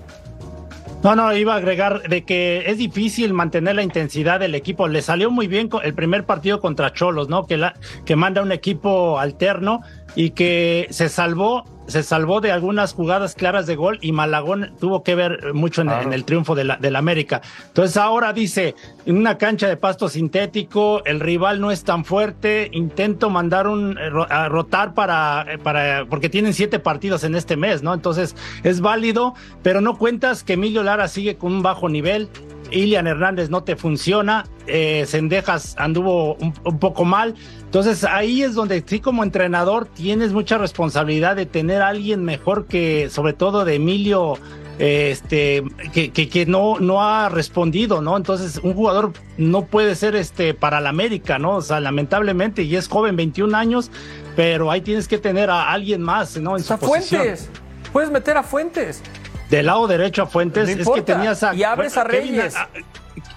No, no, iba a agregar de que es difícil mantener la intensidad del equipo. Le salió muy bien el primer partido contra Cholos, ¿no? Que, la, que manda un equipo alterno y que se salvó, se salvó de algunas jugadas claras de gol y Malagón tuvo que ver mucho en, en el triunfo de la, del América. Entonces ahora dice, en una cancha de pasto sintético, el rival no es tan fuerte, intento mandar un eh, a rotar para, eh, para, porque tienen siete partidos en este mes, ¿no? Entonces es válido, pero no cuentas que Emilio Lara sigue con un bajo nivel. Ilian Hernández no te funciona, eh, Sendejas anduvo un, un poco mal. Entonces ahí es donde sí como entrenador tienes mucha responsabilidad de tener a alguien mejor que sobre todo de Emilio eh, este que, que, que no, no ha respondido, ¿no? Entonces un jugador no puede ser este para la América, ¿no? O sea, lamentablemente, y es joven, 21 años, pero ahí tienes que tener a alguien más, ¿no? En su A posición. Fuentes, puedes meter a Fuentes. Del lado derecho a Fuentes No es que importa. tenías a Y abres a Reyes. a-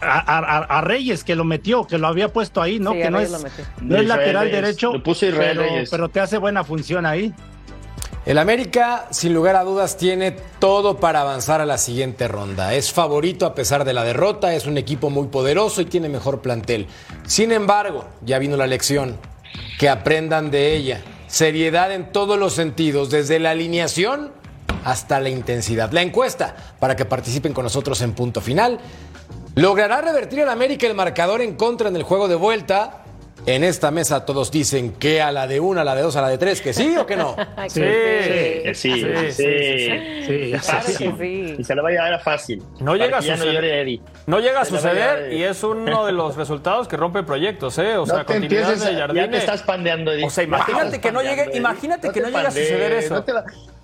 a, a- a Reyes que lo metió, que lo había puesto ahí, ¿no? Sí, que no es, no es lateral Reyes. derecho, Lo puso Israel pero, Reyes. pero te hace buena función ahí. El América, sin lugar a dudas, tiene todo para avanzar a la siguiente ronda. Es favorito a pesar de la derrota, es un equipo muy poderoso y tiene mejor plantel. Sin embargo, ya vino la lección. Que aprendan de ella. Seriedad en todos los sentidos, desde la alineación hasta la intensidad. La encuesta, para que participen con nosotros en punto final. ¿Logrará revertir el América el marcador en contra en el juego de vuelta? En esta mesa todos dicen que a la de una, a la de dos, a la de tres, que sí o que no. Sí, Que sí, sí, Sí, sí. Y se lo va a llevar a fácil. No llega a suceder. No llega a suceder y es uno de los resultados que rompe proyectos, ¿eh? O sea, continuidad de Jardine. ya te estás pandeando. O sea, imagínate que no llegue, imagínate No que te no llegue a suceder eso.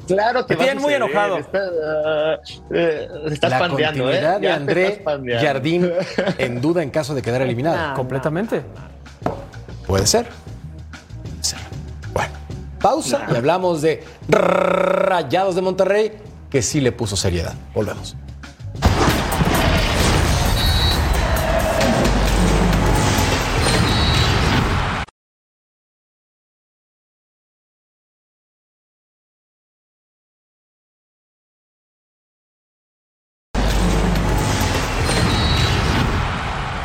Te Claro que tienen muy enojado. Estás, ah, eh, estás la pandeando, ¿eh? continuidad de te André. Jardín en duda en caso de quedar eliminado. No. Completamente. Puede ser. Puede ser. Bueno, pausa y hablamos de Rayados de Monterrey, que sí le puso seriedad. Volvemos.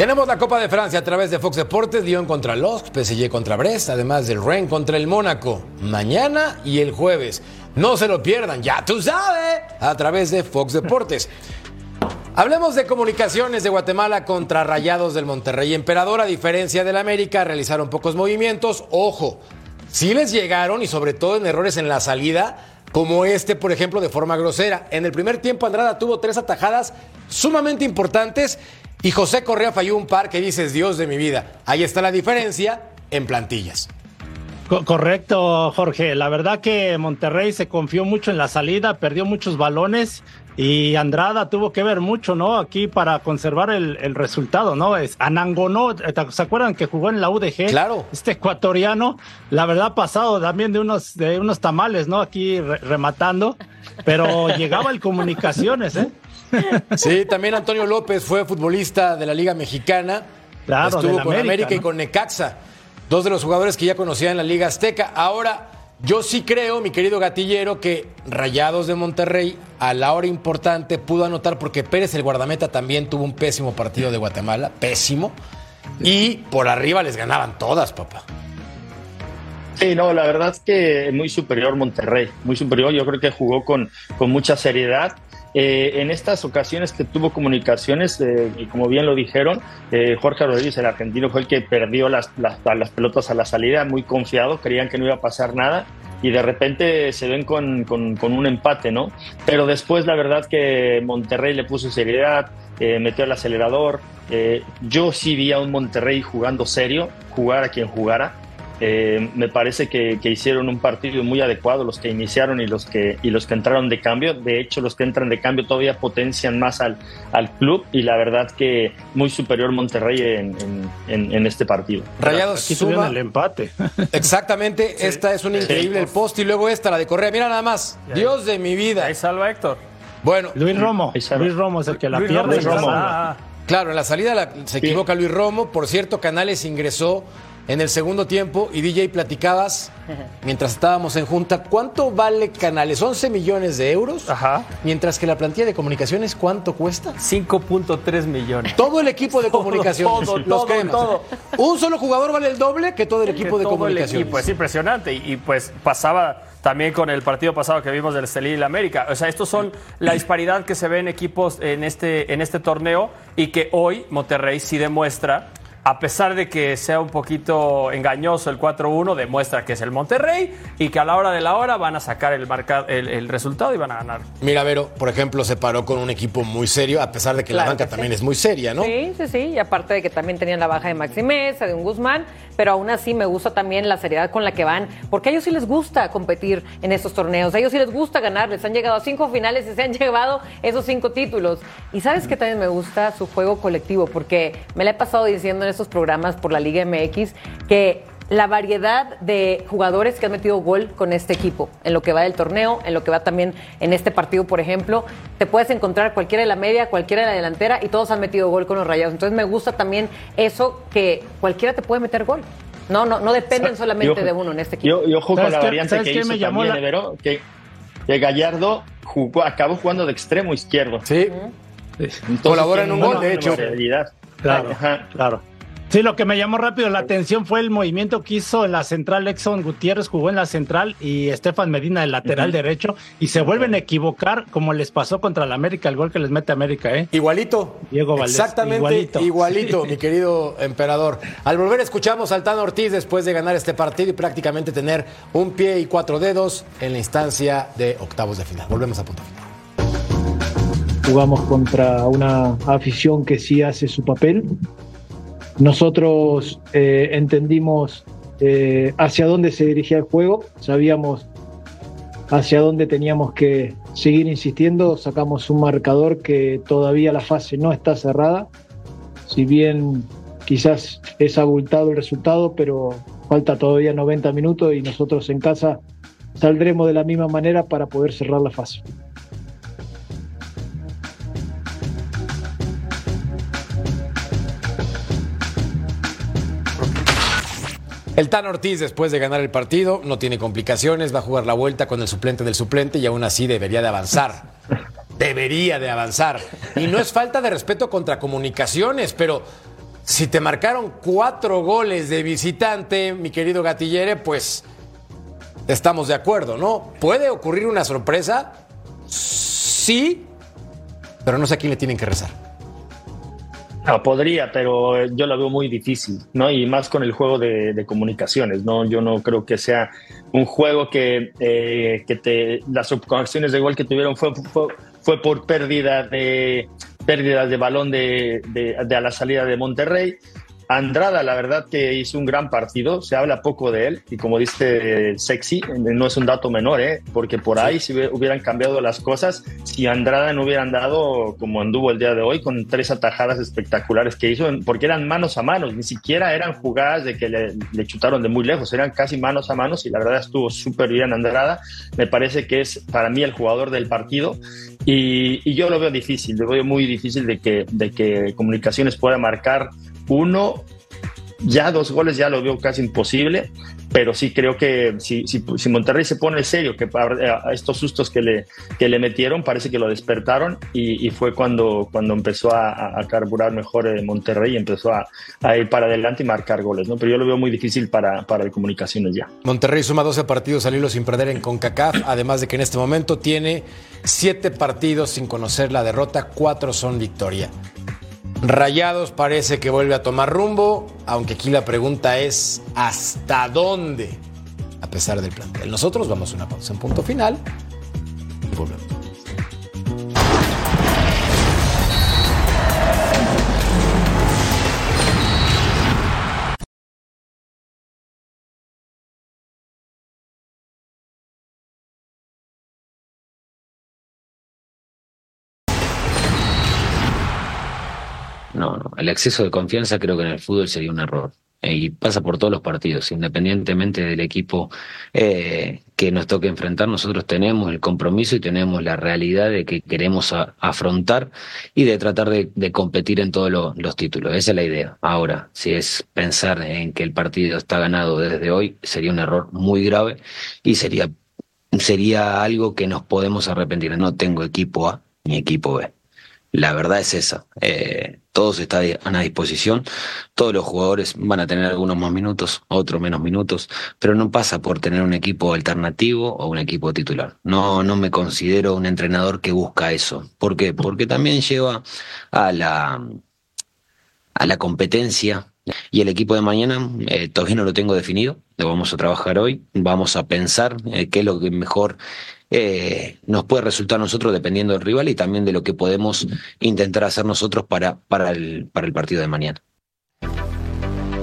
Tenemos la Copa de Francia a través de Fox Deportes, Lyon contra Losc, PSG contra Brest, además del Rennes contra el Mónaco, mañana y el jueves. No se lo pierdan, ya tú sabes, a través de Fox Deportes. Hablemos de comunicaciones de Guatemala contra Rayados del Monterrey. Emperador, a diferencia del América, realizaron pocos movimientos. Ojo, sí les llegaron y sobre todo en errores en la salida, como este, por ejemplo, de forma grosera. En el primer tiempo, Andrada tuvo tres atajadas sumamente importantes y José Correa falló un par que dices, Dios de mi vida. Ahí está la diferencia en plantillas. Co- correcto, Jorge. La verdad que Monterrey se confió mucho en la salida, perdió muchos balones y Andrada tuvo que ver mucho, ¿no? Aquí para conservar el, el resultado, ¿no? Es Anangonó, ¿se acuerdan que jugó en la UDG? Claro. Este ecuatoriano, la verdad pasado también de unos, de unos tamales, ¿no? Aquí re- rematando, pero llegaba el comunicaciones, ¿eh? Sí, también Antonio López fue futbolista de la Liga Mexicana. Claro, Estuvo con América, América y con Necaxa. Dos de los jugadores que ya conocía en la Liga Azteca. Ahora, yo sí creo, mi querido gatillero, que Rayados de Monterrey a la hora importante pudo anotar porque Pérez, el guardameta, también tuvo un pésimo partido de Guatemala. Pésimo. Y por arriba les ganaban todas, papá. Sí, no, la verdad es que muy superior Monterrey, muy superior. Yo creo que jugó con, con mucha seriedad. Eh, en estas ocasiones que tuvo comunicaciones, eh, y como bien lo dijeron, eh, Jorge Rodríguez, el argentino, fue el que perdió las, las, pelotas a la salida, muy confiado, creían que no iba a pasar nada. y de repente se ven con, con, con un empate, ¿no? Pero después la verdad que Monterrey le puso seriedad, metió el acelerador. Yo sí vi a un Monterrey jugando serio, jugar a quien jugara. Eh, me parece que, que, hicieron un partido muy adecuado los que iniciaron y los que, y los que entraron de cambio. De hecho, los que entran de cambio todavía potencian más al, al club y la verdad que muy superior Monterrey en, en, en este partido. Rayados Aquí el empate. Exactamente, sí. esta es una increíble, el post y luego esta, la de Correa. Mira nada más, Dios de mi vida. Ahí salva Héctor. Bueno, Luis Romo. Luis Romo es el que la Luis pierde. Romo, Romo. Ah, claro, en la salida la, se equivoca sí. Luis Romo. Por cierto, Canales ingresó en el segundo tiempo y DJ platicabas mientras estábamos en junta, ¿cuánto vale Canales? 11 millones de euros. Ajá. Mientras que la plantilla de comunicaciones, ¿cuánto cuesta? 5.3 millones. Todo el equipo de comunicaciones. Todo, los todo, todo. Un solo jugador vale el doble que todo el equipo que de todo comunicaciones. El equipo. Es impresionante. Y, y pues pasaba también con el partido pasado que vimos del Estelí y la América. O sea, estos son la disparidad que se ve en equipos en este, en este torneo y que hoy Monterrey sí demuestra a pesar de que sea un poquito engañoso el 4-1, demuestra que es el Monterrey y que a la hora de la hora van a sacar el, marca, el, el resultado y van a ganar. Mira, Vero, por ejemplo, se paró con un equipo muy serio, a pesar de que claro la banca que también sí. es muy seria, ¿no? Sí, sí, sí, y aparte de que también tenían la baja de Maxi Mesa, de un Guzmán, pero aún así me gusta también la seriedad con la que van, porque a ellos sí les gusta competir en estos torneos, a ellos sí les gusta ganar, les han llegado a cinco finales y se han llevado esos cinco títulos. Y sabes que también me gusta su juego colectivo, porque me la he pasado diciendo en estos programas por la Liga MX que la variedad de jugadores que han metido gol con este equipo, en lo que va del torneo, en lo que va también en este partido, por ejemplo, te puedes encontrar cualquiera de la media, cualquiera de la delantera y todos han metido gol con los rayados. Entonces me gusta también eso que cualquiera te puede meter gol. No, no, no dependen solamente yo, de uno en este equipo. Yo, yo ojo con la variante que hizo me llamó también, la... Evero, que, que, Gallardo jugó, acabó jugando de extremo izquierdo. Sí. Entonces, Colabora en un gol, de hecho. Claro, Ajá. claro. Sí, lo que me llamó rápido la atención fue el movimiento que hizo en la central. Exxon Gutiérrez jugó en la central y Estefan Medina el lateral uh -huh. derecho y se vuelven a equivocar como les pasó contra la América, el gol que les mete América, ¿eh? Igualito. Diego Valdés. Exactamente igualito, igualito sí. mi querido emperador. Al volver escuchamos al Tano Ortiz después de ganar este partido y prácticamente tener un pie y cuatro dedos en la instancia de octavos de final. Volvemos a punto final. Jugamos contra una afición que sí hace su papel, nosotros eh, entendimos eh, hacia dónde se dirigía el juego, sabíamos hacia dónde teníamos que seguir insistiendo, sacamos un marcador que todavía la fase no está cerrada, si bien quizás es abultado el resultado, pero falta todavía 90 minutos y nosotros en casa saldremos de la misma manera para poder cerrar la fase. El Tan Ortiz, después de ganar el partido, no tiene complicaciones, va a jugar la vuelta con el suplente del suplente y aún así debería de avanzar. Debería de avanzar. Y no es falta de respeto contra comunicaciones, pero si te marcaron cuatro goles de visitante, mi querido Gatillere, pues estamos de acuerdo, ¿no? ¿Puede ocurrir una sorpresa? Sí, pero no sé a quién le tienen que rezar. No, podría, pero yo lo veo muy difícil, ¿no? Y más con el juego de, de comunicaciones, ¿no? Yo no creo que sea un juego que, eh, que te, las ocasiones de gol que tuvieron fue, fue, fue por pérdida de pérdidas de balón de, de, de, a la salida de Monterrey. Andrada, la verdad que hizo un gran partido, se habla poco de él y como dice Sexy, no es un dato menor, ¿eh? porque por ahí si hubieran cambiado las cosas, si Andrada no hubiera andado como anduvo el día de hoy, con tres atajadas espectaculares que hizo, porque eran manos a manos, ni siquiera eran jugadas de que le, le chutaron de muy lejos, eran casi manos a manos y la verdad estuvo súper bien Andrada, me parece que es para mí el jugador del partido y, y yo lo veo difícil, lo veo muy difícil de que, de que Comunicaciones pueda marcar uno, ya dos goles ya lo veo casi imposible, pero sí creo que si, si, Monterrey se pone serio, que a estos sustos que le, que le metieron parece que lo despertaron y, fue cuando, cuando empezó a, carburar mejor Monterrey y empezó a, a, ir para adelante y marcar goles, ¿no? Pero yo lo veo muy difícil para, para el Comunicaciones ya. Monterrey suma 12 partidos al hilo sin perder en CONCACAF, además de que en este momento tiene 7 partidos sin conocer la derrota, 4 son victoria. Rayados parece que vuelve a tomar rumbo, aunque aquí la pregunta es ¿hasta dónde? a pesar del plantel. Nosotros vamos a una pausa en punto final y volvemos. El exceso de confianza creo que en el fútbol sería un error. Eh, Y pasa por todos los partidos, independientemente del equipo eh, que nos toque enfrentar, nosotros tenemos el compromiso y tenemos la realidad de que queremos afrontar y de tratar de, competir en todos lo- los títulos. Esa es la idea. Ahora, si es pensar en que el partido está ganado desde hoy, sería un error muy grave y sería, sería algo que nos podemos arrepentir. No tengo equipo A ni equipo B. La verdad es esa. Eh, todos están a disposición. Todos los jugadores van a tener algunos más minutos, otros menos minutos, pero no pasa por tener un equipo alternativo o un equipo titular. No, no me considero un entrenador que busca eso. ¿Por qué? Porque también lleva a la, a la competencia. Y el equipo de mañana eh, todavía no lo tengo definido, lo vamos a trabajar hoy, vamos a pensar eh, qué es lo que mejor eh, nos puede resultar a nosotros dependiendo del rival y también de lo que podemos intentar hacer nosotros para, para, el, para el partido de mañana.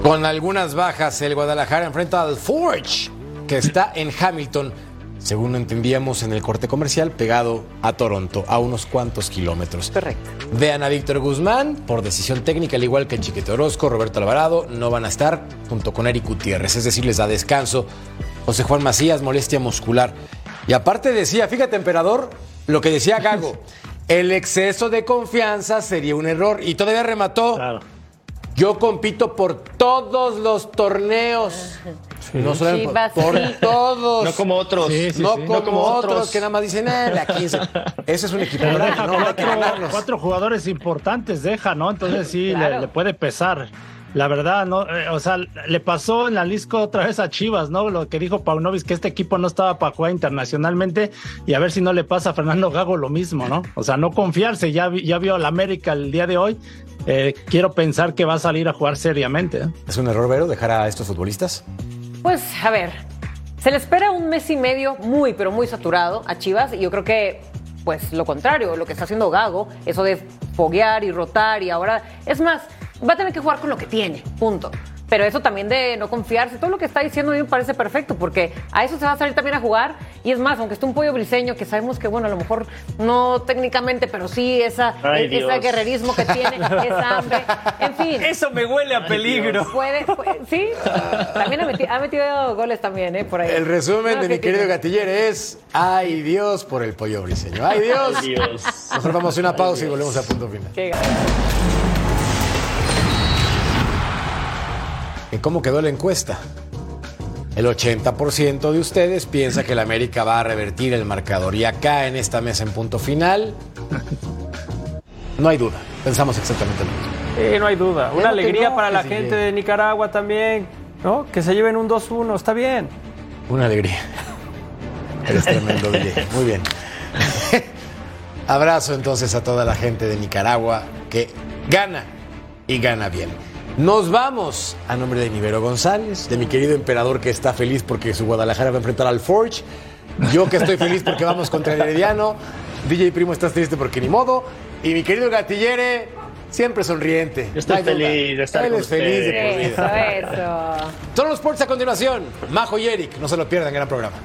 Con algunas bajas, el Guadalajara enfrenta al Forge, que está en Hamilton, según entendíamos en el corte comercial, pegado a Toronto, a unos cuantos kilómetros. Correcto. Vean a Víctor Guzmán, por decisión técnica, al igual que Chiquete Orozco, Roberto Alvarado, no van a estar junto con Eric Gutiérrez, es decir, les da descanso. José Juan Macías, molestia muscular. Y aparte decía, fíjate, emperador, lo que decía Gago, el exceso de confianza sería un error. Y todavía remató. Yo compito por todos los torneos. No Chivas, por sí. todos. No como otros. no, Sí, sí, sí. como No como otros. otros. que nada más dicen, eh, la 15. Ese es un equipo grande, ¿no? Hay que cuatro, ganarlos. cuatro jugadores importantes deja, ¿no? Entonces sí, le- Claro. le, puede pesar. La verdad, ¿no? Eh, o sea, le pasó en la Lisco otra vez a Chivas, ¿no? Lo que dijo Paunovis, que este equipo no estaba para jugar internacionalmente y a ver si no le pasa a Fernando Gago lo mismo, ¿no? O sea, no confiarse, ya, vi- ya vio al América el día de hoy. Eh, quiero pensar que va a salir a jugar seriamente. ¿eh? ¿Es un error, Vero, dejar a estos futbolistas? Pues, a ver, se le espera un mes y medio muy, pero muy saturado a Chivas y yo creo que, pues, lo contrario, lo que está haciendo Gago, eso de foguear y rotar y ahora, es más, va a tener que jugar con lo que tiene, punto. Pero eso también de no confiarse, todo lo que está diciendo a mí me parece perfecto, porque a eso se va a salir también a jugar. Y es más, aunque esté un pollo briseño, que sabemos que, bueno, a lo mejor no técnicamente, pero sí esa, Ay, ese guerrerismo que tiene, esa hambre, en fin. Eso me huele a peligro. Puede, puede- sí, también ha metido, ha metido goles también, ¿eh? Por ahí. El resumen No, de mi que- querido Gatillere es ¡Ay Dios por el pollo briseño! ¡Ay Dios! Ay, Dios. Nosotros vamos a una pausa y volvemos a punto final. Qué ¿En cómo quedó la encuesta? El 80% de ustedes piensa que el América va a revertir el marcador. Y acá en esta mesa en punto final, no hay duda. Pensamos exactamente lo mismo. Eh, no hay duda. Una alegría para la gente de Nicaragua también, ¿no? Que se lleven un 2-1, está bien. Una alegría. Eres tremendo, DJ. Muy bien. Abrazo entonces a toda la gente de Nicaragua que gana y gana bien. Nos vamos a nombre de Nivero González, de mi querido emperador que está feliz porque su Guadalajara va a enfrentar al Forge. Yo que estoy feliz porque vamos contra el Herediano. DJ Primo, estás triste porque ni modo. Y mi querido Gatillere, siempre sonriente. Yo estoy feliz de estar Él con es feliz de por Eso, eso. Todos los sports a continuación. Majo y Eric, no se lo pierdan, gran programa.